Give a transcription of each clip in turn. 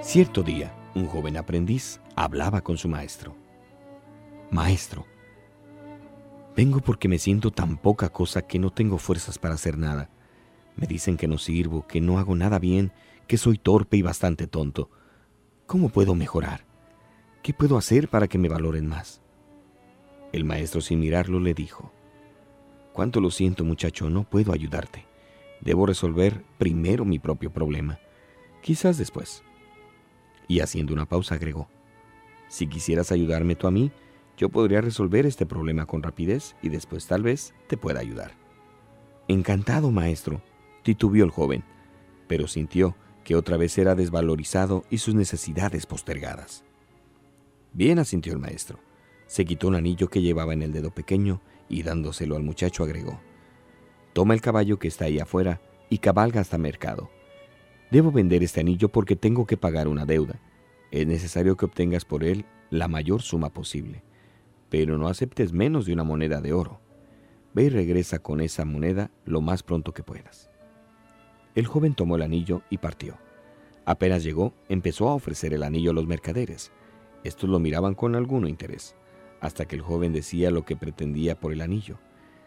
Cierto día, un joven aprendiz hablaba con su maestro. Maestro, vengo porque me siento tan poca cosa que no tengo fuerzas para hacer nada. Me dicen que no sirvo, que no hago nada bien, que soy torpe y bastante tonto. ¿Cómo puedo mejorar? ¿Qué puedo hacer para que me valoren más? El maestro sin mirarlo le dijo, Cuánto lo siento muchacho, no puedo ayudarte. Debo resolver primero mi propio problema. Quizás después y haciendo una pausa agregó, si quisieras ayudarme tú a mí, yo podría resolver este problema con rapidez y después tal vez te pueda ayudar. Encantado, maestro, titubió el joven, pero sintió que otra vez era desvalorizado y sus necesidades postergadas. Bien, asintió el maestro. Se quitó un anillo que llevaba en el dedo pequeño y dándoselo al muchacho agregó, Toma el caballo que está ahí afuera y cabalga hasta mercado. Debo vender este anillo porque tengo que pagar una deuda. Es necesario que obtengas por él la mayor suma posible, pero no aceptes menos de una moneda de oro. Ve y regresa con esa moneda lo más pronto que puedas. El joven tomó el anillo y partió. Apenas llegó, empezó a ofrecer el anillo a los mercaderes. Estos lo miraban con alguno interés, hasta que el joven decía lo que pretendía por el anillo.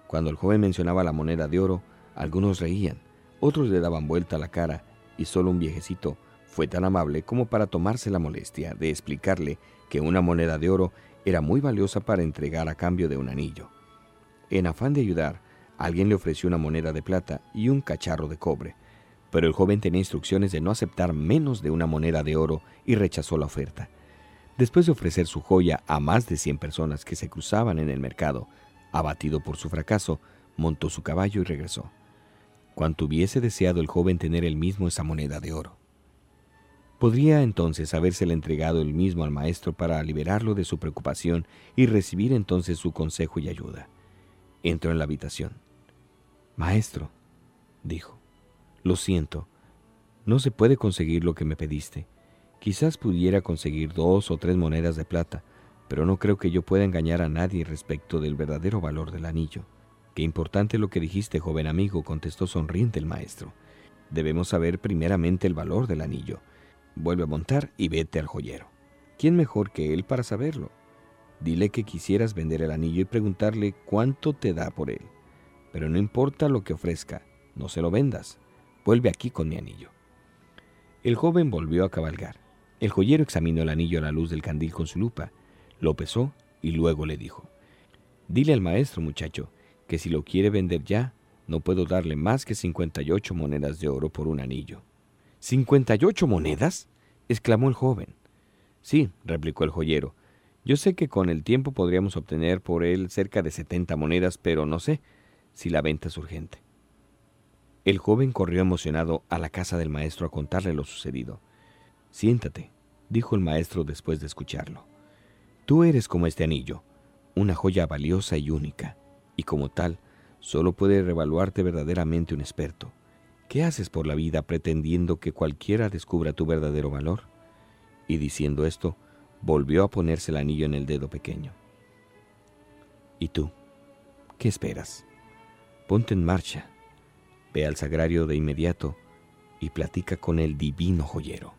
Cuando el joven mencionaba la moneda de oro, algunos reían, otros le daban vuelta la cara y solo un viejecito fue tan amable como para tomarse la molestia de explicarle que una moneda de oro era muy valiosa para entregar a cambio de un anillo. En afán de ayudar, alguien le ofreció una moneda de plata y un cacharro de cobre, pero el joven tenía instrucciones de no aceptar menos de una moneda de oro y rechazó la oferta. Después de ofrecer su joya a más de 100 personas que se cruzaban en el mercado, abatido por su fracaso, montó su caballo y regresó cuanto hubiese deseado el joven tener el mismo esa moneda de oro. Podría entonces habérsela entregado el mismo al maestro para liberarlo de su preocupación y recibir entonces su consejo y ayuda. Entró en la habitación. Maestro, dijo, lo siento, no se puede conseguir lo que me pediste. Quizás pudiera conseguir dos o tres monedas de plata, pero no creo que yo pueda engañar a nadie respecto del verdadero valor del anillo. Qué importante lo que dijiste, joven amigo, contestó sonriente el maestro. Debemos saber primeramente el valor del anillo. Vuelve a montar y vete al joyero. ¿Quién mejor que él para saberlo? Dile que quisieras vender el anillo y preguntarle cuánto te da por él. Pero no importa lo que ofrezca, no se lo vendas. Vuelve aquí con mi anillo. El joven volvió a cabalgar. El joyero examinó el anillo a la luz del candil con su lupa, lo pesó y luego le dijo, Dile al maestro, muchacho, que si lo quiere vender ya, no puedo darle más que 58 monedas de oro por un anillo. ¿58 monedas? exclamó el joven. Sí, replicó el joyero. Yo sé que con el tiempo podríamos obtener por él cerca de 70 monedas, pero no sé si la venta es urgente. El joven corrió emocionado a la casa del maestro a contarle lo sucedido. Siéntate, dijo el maestro después de escucharlo. Tú eres como este anillo, una joya valiosa y única y como tal, solo puede revaluarte verdaderamente un experto. ¿Qué haces por la vida pretendiendo que cualquiera descubra tu verdadero valor? Y diciendo esto, volvió a ponerse el anillo en el dedo pequeño. ¿Y tú? ¿Qué esperas? Ponte en marcha, ve al sagrario de inmediato y platica con el divino joyero.